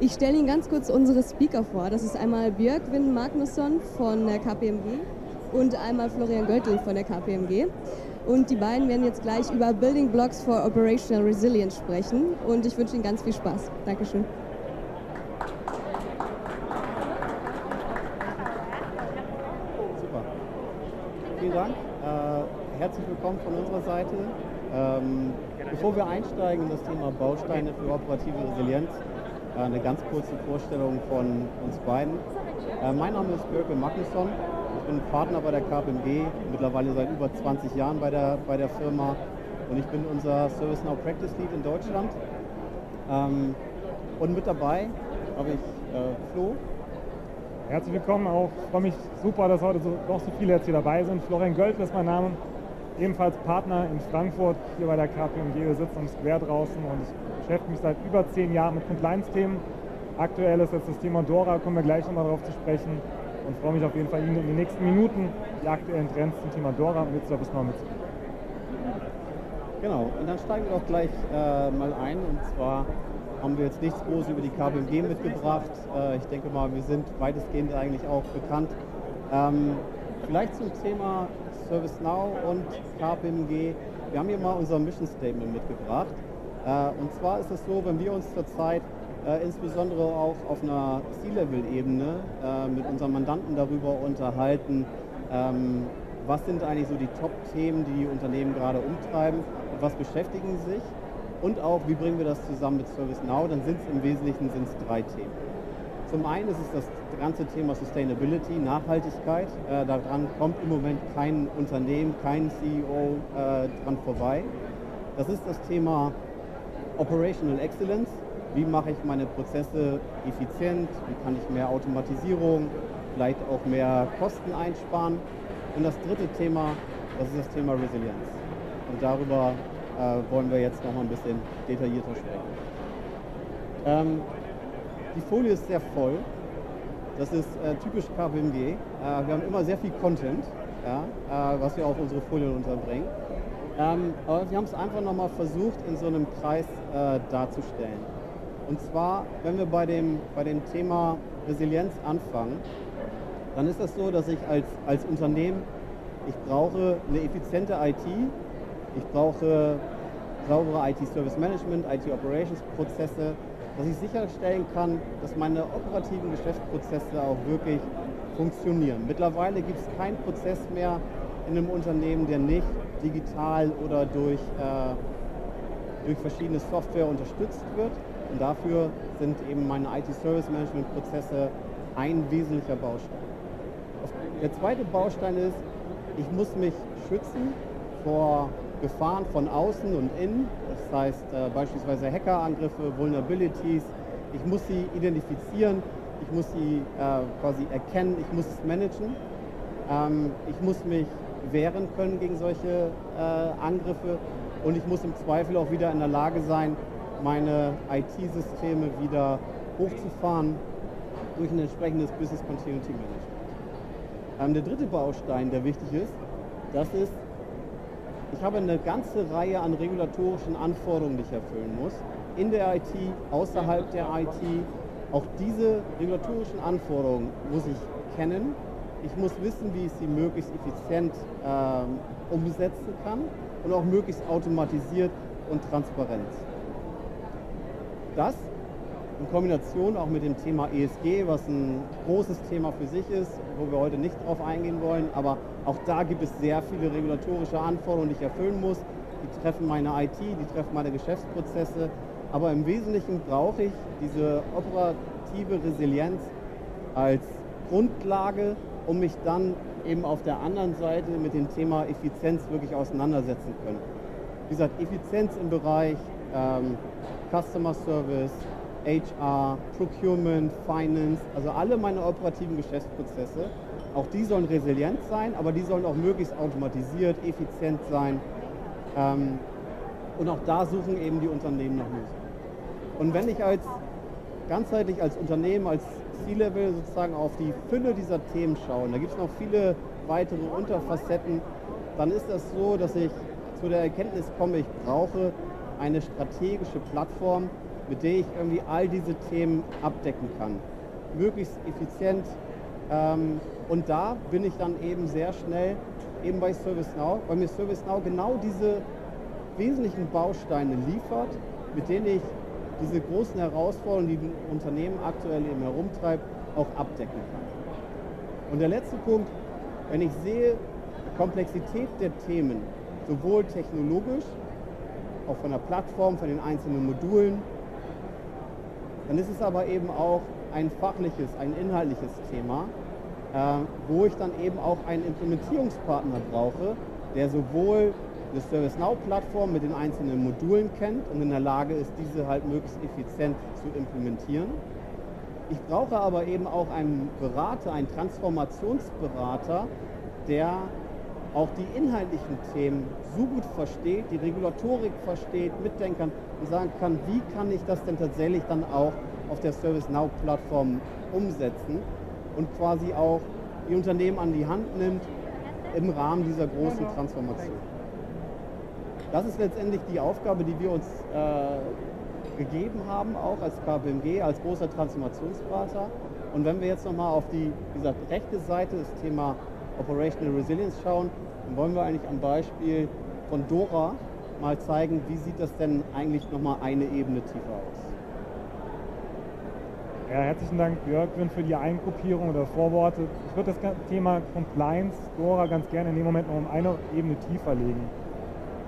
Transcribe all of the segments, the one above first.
Ich stelle Ihnen ganz kurz unsere Speaker vor. Das ist einmal Björkvin Magnusson von der KPMG und einmal Florian Göttel von der KPMG. Und die beiden werden jetzt gleich über Building Blocks for Operational Resilience sprechen. Und ich wünsche Ihnen ganz viel Spaß. Dankeschön. Super. Vielen Dank. Äh, herzlich willkommen von unserer Seite. Ähm, bevor wir einsteigen in das Thema Bausteine für operative Resilienz, eine ganz kurze Vorstellung von uns beiden. Äh, mein Name ist Björke Magnusson. Ich bin Partner bei der KPMG, mittlerweile seit über 20 Jahren bei der, bei der Firma und ich bin unser ServiceNow Practice Lead in Deutschland. Ähm, und mit dabei habe ich äh, Flo. Herzlich willkommen auch. Ich freue mich super, dass heute so, doch so viele jetzt hier dabei sind. Florian Gölt ist mein Name, ebenfalls Partner in Frankfurt hier bei der KPMG. Wir sitzen am Square draußen und ich beschäftige mich seit über zehn Jahren mit Compliance-Themen. Aktuell ist jetzt das Thema Dora, kommen wir gleich nochmal darauf zu sprechen und freue mich auf jeden Fall, Ihnen in den nächsten Minuten die aktuellen Trends zum Thema Dora mit ServiceNow mitzugeben. Genau, und dann steigen wir doch gleich äh, mal ein. Und zwar haben wir jetzt nichts groß über die KPMG mitgebracht. Äh, ich denke mal, wir sind weitestgehend eigentlich auch bekannt. Ähm, vielleicht zum Thema ServiceNow und KPMG. Wir haben hier mal unser Mission Statement mitgebracht. Äh, und zwar ist es so, wenn wir uns zurzeit äh, insbesondere auch auf einer C-Level-Ebene äh, mit unseren Mandanten darüber unterhalten, ähm, was sind eigentlich so die Top-Themen, die die Unternehmen gerade umtreiben und was beschäftigen sich und auch, wie bringen wir das zusammen mit ServiceNow, dann sind es im Wesentlichen sind's drei Themen. Zum einen ist es das ganze Thema Sustainability, Nachhaltigkeit. Äh, daran kommt im Moment kein Unternehmen, kein CEO äh, dran vorbei. Das ist das Thema Operational Excellence. Wie mache ich meine Prozesse effizient? Wie kann ich mehr Automatisierung, vielleicht auch mehr Kosten einsparen? Und das dritte Thema, das ist das Thema Resilienz. Und darüber äh, wollen wir jetzt noch ein bisschen detaillierter sprechen. Ähm, die Folie ist sehr voll. Das ist äh, typisch KPMG. Äh, wir haben immer sehr viel Content, ja, äh, was wir auf unsere Folien unterbringen. Ähm, aber wir haben es einfach nochmal versucht, in so einem Kreis äh, darzustellen. Und zwar, wenn wir bei dem, bei dem Thema Resilienz anfangen, dann ist das so, dass ich als, als Unternehmen, ich brauche eine effiziente IT, ich brauche saubere IT-Service Management, IT-Operations-Prozesse, dass ich sicherstellen kann, dass meine operativen Geschäftsprozesse auch wirklich funktionieren. Mittlerweile gibt es keinen Prozess mehr in einem Unternehmen, der nicht digital oder durch, äh, durch verschiedene Software unterstützt wird. Und dafür sind eben meine IT-Service-Management-Prozesse ein wesentlicher Baustein. Der zweite Baustein ist, ich muss mich schützen vor Gefahren von außen und innen. Das heißt äh, beispielsweise Hackerangriffe, Vulnerabilities. Ich muss sie identifizieren, ich muss sie äh, quasi erkennen, ich muss es managen. Ähm, ich muss mich wehren können gegen solche äh, Angriffe und ich muss im Zweifel auch wieder in der Lage sein, meine IT-Systeme wieder hochzufahren durch ein entsprechendes Business Continuity Management. Ähm, der dritte Baustein, der wichtig ist, das ist, ich habe eine ganze Reihe an regulatorischen Anforderungen, die ich erfüllen muss, in der IT, außerhalb der IT. Auch diese regulatorischen Anforderungen muss ich kennen. Ich muss wissen, wie ich sie möglichst effizient ähm, umsetzen kann und auch möglichst automatisiert und transparent. Das in Kombination auch mit dem Thema ESG, was ein großes Thema für sich ist, wo wir heute nicht drauf eingehen wollen, aber auch da gibt es sehr viele regulatorische Anforderungen, die ich erfüllen muss. Die treffen meine IT, die treffen meine Geschäftsprozesse, aber im Wesentlichen brauche ich diese operative Resilienz als Grundlage, um mich dann eben auf der anderen Seite mit dem Thema Effizienz wirklich auseinandersetzen können. Wie gesagt, Effizienz im Bereich ähm, Customer Service, HR, Procurement, Finance, also alle meine operativen Geschäftsprozesse. Auch die sollen resilient sein, aber die sollen auch möglichst automatisiert, effizient sein. Ähm, und auch da suchen eben die Unternehmen nach Lösungen. Und wenn ich als ganzheitlich als Unternehmen, als C-Level sozusagen auf die Fülle dieser Themen schaue, da gibt es noch viele weitere Unterfacetten, dann ist das so, dass ich zu der Erkenntnis komme, ich brauche eine strategische Plattform, mit der ich irgendwie all diese Themen abdecken kann. Möglichst effizient. Ähm, und da bin ich dann eben sehr schnell eben bei ServiceNow, weil mir ServiceNow genau diese wesentlichen Bausteine liefert, mit denen ich diese großen Herausforderungen, die ein Unternehmen aktuell eben herumtreibt, auch abdecken kann. Und der letzte Punkt, wenn ich sehe, Komplexität der Themen, sowohl technologisch, auch von der Plattform, von den einzelnen Modulen, dann ist es aber eben auch ein fachliches, ein inhaltliches Thema, äh, wo ich dann eben auch einen Implementierungspartner brauche, der sowohl eine ServiceNow-Plattform mit den einzelnen Modulen kennt und in der Lage ist, diese halt möglichst effizient zu implementieren. Ich brauche aber eben auch einen Berater, einen Transformationsberater, der auch die inhaltlichen Themen so gut versteht, die Regulatorik versteht, mitdenken kann und sagen kann, wie kann ich das denn tatsächlich dann auch auf der ServiceNow-Plattform umsetzen und quasi auch die Unternehmen an die Hand nimmt im Rahmen dieser großen Transformation. Das ist letztendlich die Aufgabe, die wir uns äh, gegeben haben, auch als KPMG, als großer Transformationsberater. Und wenn wir jetzt nochmal auf die wie gesagt, rechte Seite, das Thema Operational Resilience schauen, dann wollen wir eigentlich am Beispiel von Dora mal zeigen, wie sieht das denn eigentlich nochmal eine Ebene tiefer aus. Ja, herzlichen Dank, Jörg, für die Eingruppierung oder Vorworte. Ich würde das Thema Compliance, Dora, ganz gerne in dem Moment noch um eine Ebene tiefer legen.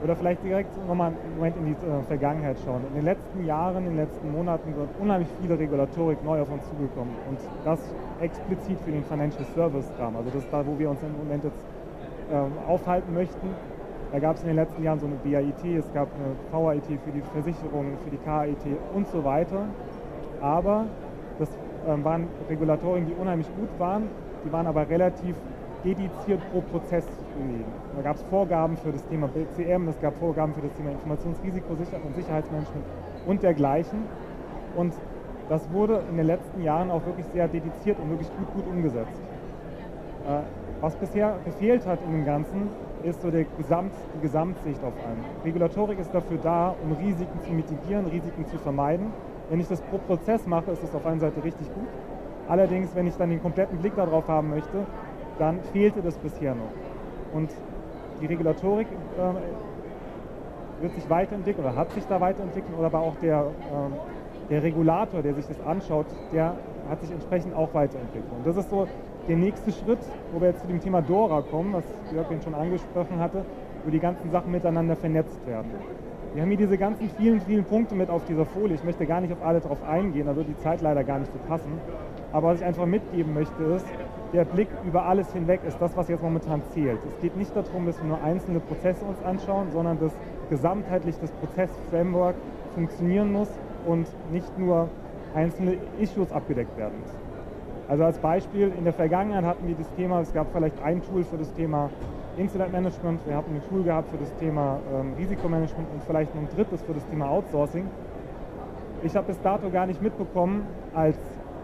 Oder vielleicht direkt nochmal einen Moment in die äh, Vergangenheit schauen. In den letzten Jahren, in den letzten Monaten sind unheimlich viele Regulatorik neu auf uns zugekommen. Und das explizit für den Financial Service Rahmen. Also das ist da, wo wir uns im Moment jetzt äh, aufhalten möchten. Da gab es in den letzten Jahren so eine BAIT, es gab eine VAIT für die Versicherungen, für die KAIT und so weiter. Aber das ähm, waren Regulatorien, die unheimlich gut waren, die waren aber relativ dediziert pro Prozess gelegen. Da gab es Vorgaben für das Thema BCM, es gab Vorgaben für das Thema Informationsrisikosicherheit und Sicherheitsmanagement und dergleichen. Und das wurde in den letzten Jahren auch wirklich sehr dediziert und wirklich gut, gut umgesetzt. Äh, was bisher gefehlt hat in dem Ganzen, ist so Gesamt, die Gesamtsicht auf einen. Regulatorik ist dafür da, um Risiken zu mitigieren, Risiken zu vermeiden. Wenn ich das pro Prozess mache, ist das auf einer Seite richtig gut. Allerdings, wenn ich dann den kompletten Blick darauf haben möchte, dann fehlte das bisher noch. Und die Regulatorik äh, wird sich weiterentwickeln oder hat sich da weiterentwickelt, oder aber auch der, äh, der Regulator, der sich das anschaut, der hat sich entsprechend auch weiterentwickelt. Und das ist so der nächste Schritt, wo wir jetzt zu dem Thema Dora kommen, was Jörg schon angesprochen hatte, wo die ganzen Sachen miteinander vernetzt werden. Wir haben hier diese ganzen vielen, vielen Punkte mit auf dieser Folie. Ich möchte gar nicht auf alle drauf eingehen, da wird die Zeit leider gar nicht so passen. Aber was ich einfach mitgeben möchte ist, der Blick über alles hinweg ist das, was jetzt momentan zählt. Es geht nicht darum, dass wir nur einzelne Prozesse uns anschauen, sondern dass gesamtheitlich das Prozessframework funktionieren muss und nicht nur einzelne Issues abgedeckt werden müssen. Also als Beispiel, in der Vergangenheit hatten wir das Thema, es gab vielleicht ein Tool für das Thema Incident Management, wir hatten ein Tool gehabt für das Thema ähm, Risikomanagement und vielleicht noch ein drittes für das Thema Outsourcing. Ich habe bis dato gar nicht mitbekommen, als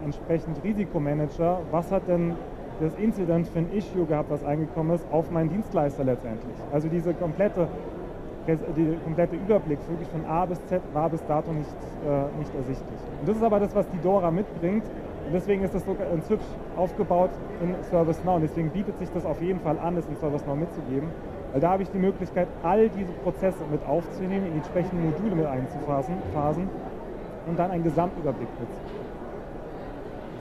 entsprechend Risikomanager, was hat denn das Incident für ein Issue gehabt, was eingekommen ist, auf meinen Dienstleister letztendlich. Also diese komplette, die komplette Überblick wirklich von A bis Z war bis dato nicht, äh, nicht ersichtlich. Und das ist aber das, was die Dora mitbringt. Und deswegen ist das so ganz hübsch aufgebaut in ServiceNow. Und deswegen bietet sich das auf jeden Fall an, das in ServiceNow mitzugeben. Weil da habe ich die Möglichkeit, all diese Prozesse mit aufzunehmen, in die entsprechenden Module mit einzuphasen und dann einen Gesamtüberblick mitzugeben.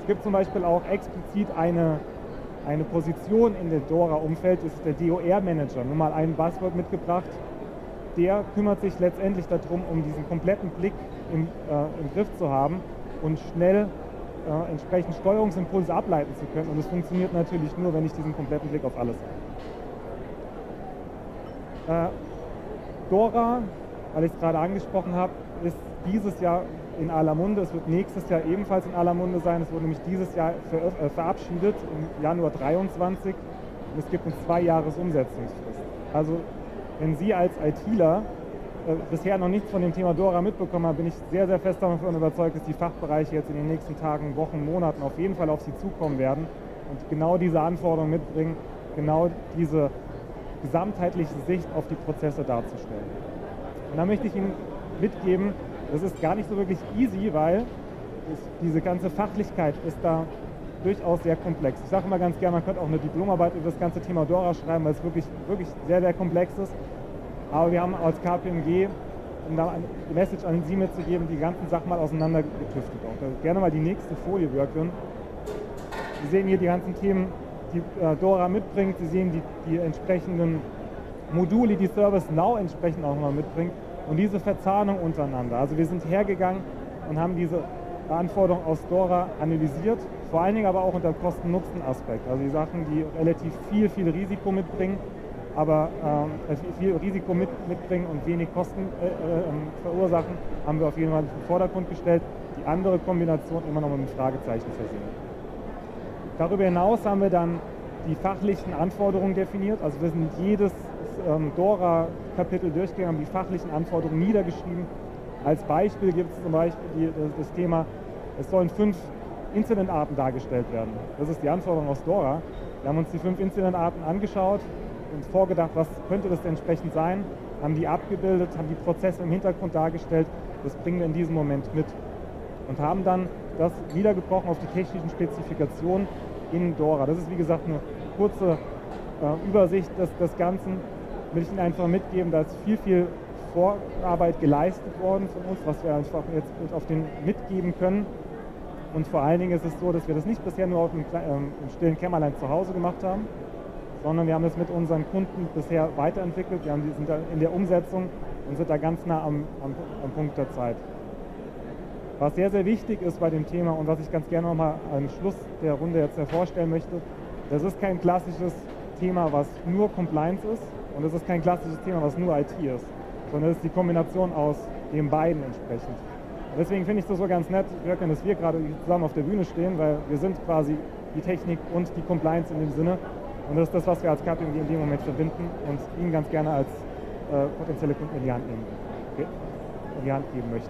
Es gibt zum Beispiel auch explizit eine, eine Position in dem DORA-Umfeld, ist der DOR-Manager. Nur mal ein Buzzword mitgebracht. Der kümmert sich letztendlich darum, um diesen kompletten Blick im, äh, im Griff zu haben und schnell äh, entsprechend Steuerungsimpulse ableiten zu können. Und das funktioniert natürlich nur, wenn ich diesen kompletten Blick auf alles habe. Äh, Dora, weil ich es gerade angesprochen habe, ist dieses Jahr in aller Munde. Es wird nächstes Jahr ebenfalls in aller Munde sein. Es wurde nämlich dieses Jahr ver äh, verabschiedet im Januar 23 und es gibt eine zwei Jahres Umsetzungsfrist. Also wenn Sie als ITler äh, bisher noch nichts von dem Thema Dora mitbekommen haben, bin ich sehr, sehr fest davon überzeugt, dass die Fachbereiche jetzt in den nächsten Tagen, Wochen, Monaten auf jeden Fall auf Sie zukommen werden und genau diese Anforderungen mitbringen, genau diese gesamtheitliche Sicht auf die Prozesse darzustellen. Und da möchte ich Ihnen mitgeben, Das ist gar nicht so wirklich easy, weil diese ganze Fachlichkeit ist da durchaus sehr komplex. Ich sage immer ganz gerne, man könnte auch eine Diplomarbeit über das ganze Thema Dora schreiben, weil es wirklich, wirklich sehr, sehr komplex ist. Aber wir haben als KPMG, um da eine Message an Sie mitzugeben, die ganzen Sachen mal auseinandergetüftet. Auch. Also gerne mal die nächste Folie, Björkön. Sie sehen hier die ganzen Themen, die äh, Dora mitbringt. Sie sehen die, die entsprechenden Module, die ServiceNow entsprechend auch mal mitbringt. Und diese Verzahnung untereinander. Also wir sind hergegangen und haben diese Anforderungen aus Dora analysiert, vor allen Dingen aber auch unter Kosten-Nutzen-Aspekt. Also die Sachen, die relativ viel, viel Risiko mitbringen, aber ähm, viel Risiko mit, mitbringen und wenig Kosten äh, äh, ähm, verursachen, haben wir auf jeden Fall in den Vordergrund gestellt. Die andere Kombination immer noch mit einem Fragezeichen versehen. Darüber hinaus haben wir dann die fachlichen Anforderungen definiert. Also wir sind jedes ähm, Dora-Kapitel durchgegangen, haben die fachlichen Anforderungen niedergeschrieben. Als Beispiel gibt es zum Beispiel die, das, das, Thema, es sollen fünf Incidentarten dargestellt werden. Das ist die Anforderung aus Dora. Wir haben uns die fünf Incidentarten angeschaut und vorgedacht, was könnte das entsprechend sein, haben die abgebildet, haben die Prozesse im Hintergrund dargestellt. Das bringen wir in diesem Moment mit und haben dann das niedergebrochen auf die technischen Spezifikationen in Dora. Das ist wie gesagt eine kurze äh, Übersicht des, des Ganzen. Will ich Ihnen einfach mitgeben, da ist viel, viel Vorarbeit geleistet worden von uns, was wir einfach jetzt auf den mitgeben können. Und vor allen Dingen ist es so, dass wir das nicht bisher nur auf dem, ähm, im stillen Kämmerlein zu Hause gemacht haben, sondern wir haben es mit unseren Kunden bisher weiterentwickelt. Wir haben, sind da in der Umsetzung und sind da ganz nah am, am, am Punkt der Zeit. Was sehr, sehr wichtig ist bei dem Thema und was ich ganz gerne nochmal am Schluss der Runde jetzt hervorstellen möchte, das ist kein klassisches Thema, was nur Compliance ist und es ist kein klassisches Thema, was nur IT ist, sondern es ist die Kombination aus den beiden entsprechend. Und deswegen finde ich es so ganz nett, Jörg, dass wir gerade zusammen auf der Bühne stehen, weil wir sind quasi die Technik und die Compliance in dem Sinne. Und das ist das, was wir als KPMG in dem Moment verbinden und Ihnen ganz gerne als äh, potenzielle Kunden in die Hand nehmen, in die Hand geben möchten.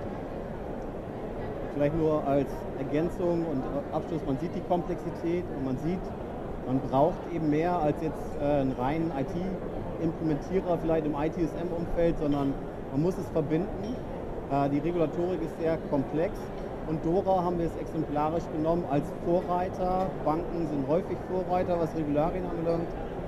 Vielleicht nur als Ergänzung und Abschluss, man sieht die Komplexität und man sieht, man braucht eben mehr als jetzt äh, einen reinen IT-Implementierer vielleicht im ITSM-Umfeld, sondern man muss es verbinden. Äh, die Regulatorik ist sehr komplex und Dora haben wir es exemplarisch genommen als Vorreiter. Banken sind häufig Vorreiter, was Regularien anbelangt,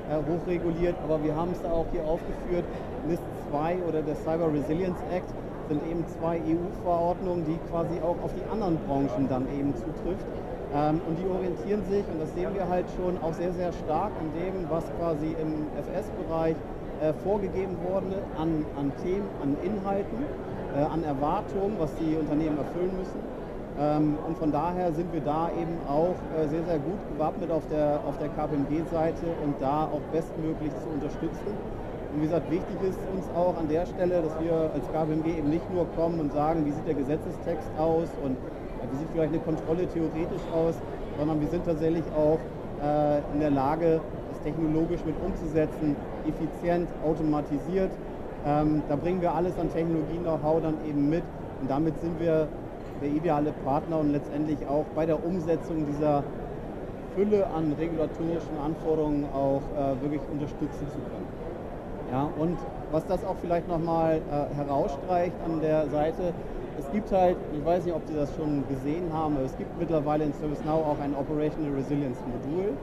äh, hochreguliert, aber wir haben es auch hier aufgeführt, NIST 2 oder der Cyber Resilience Act sind eben zwei EU-Verordnungen, die quasi auch auf die anderen Branchen dann eben zutrifft. Ähm, und die orientieren sich, und das sehen wir halt schon, auch sehr, sehr stark an dem, was quasi im FS-Bereich äh, vorgegeben wurde, an, an Themen, an Inhalten, äh, an Erwartungen, was die Unternehmen erfüllen müssen. Ähm, und von daher sind wir da eben auch äh, sehr, sehr gut gewappnet auf der, auf der KPMG-Seite und da auch bestmöglich zu unterstützen. Und wie gesagt, wichtig ist uns auch an der Stelle, dass wir als KPMG eben nicht nur kommen und sagen, wie sieht der Gesetzestext aus und wie sieht vielleicht eine Kontrolle theoretisch aus, sondern wir sind tatsächlich auch äh, in der Lage, das technologisch mit umzusetzen, effizient, automatisiert. Ähm, da bringen wir alles an Technologie-Know-how dann eben mit und damit sind wir der ideale Partner und letztendlich auch bei der Umsetzung dieser Fülle an regulatorischen Anforderungen auch äh, wirklich unterstützen zu können. Ja, und was das auch vielleicht nochmal äh, herausstreicht an der Seite, es gibt halt, ich weiß nicht, ob Sie das schon gesehen haben, aber es gibt mittlerweile in ServiceNow auch ein Operational Resilience Modul.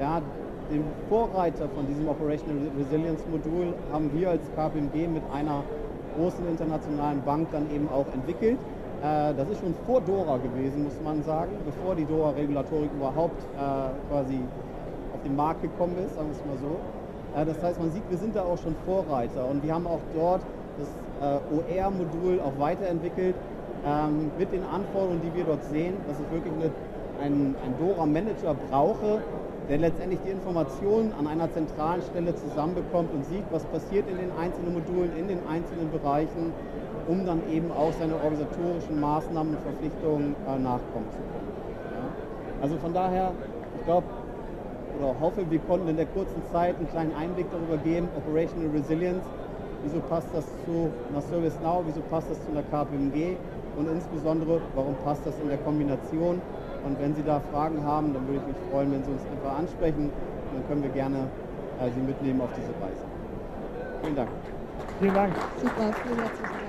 Ja, den Vorreiter von diesem Operational Resilience Modul haben wir als KPMG mit einer großen internationalen Bank dann eben auch entwickelt. Äh, das ist schon vor Dora gewesen, muss man sagen, bevor die Dora-Regulatorik überhaupt äh, quasi auf den Markt gekommen ist, sagen wir es mal so. Das heißt, man sieht, wir sind da auch schon Vorreiter und wir haben auch dort das äh, OR-Modul auch weiterentwickelt ähm, mit den Anforderungen, die wir dort sehen, dass ich wirklich eine, einen, einen Dora-Manager brauche, der letztendlich die Informationen an einer zentralen Stelle zusammenbekommt und sieht, was passiert in den einzelnen Modulen, in den einzelnen Bereichen, um dann eben auch seine organisatorischen Maßnahmen und Verpflichtungen äh, nachkommen zu können. Ja? Also von daher, ich glaube, oder hoffe, wir konnten in der kurzen Zeit einen kleinen Einblick darüber geben, Operational Resilience, wieso passt das zu einer ServiceNow, wieso passt das zu einer KPMG und insbesondere, warum passt das in der Kombination. Und wenn Sie da Fragen haben, dann würde ich mich freuen, wenn Sie uns einfach ansprechen. Und dann können wir gerne äh, Sie mitnehmen auf diese Reise. Vielen Dank. Vielen Dank. Super, vielen herzlichen Dank.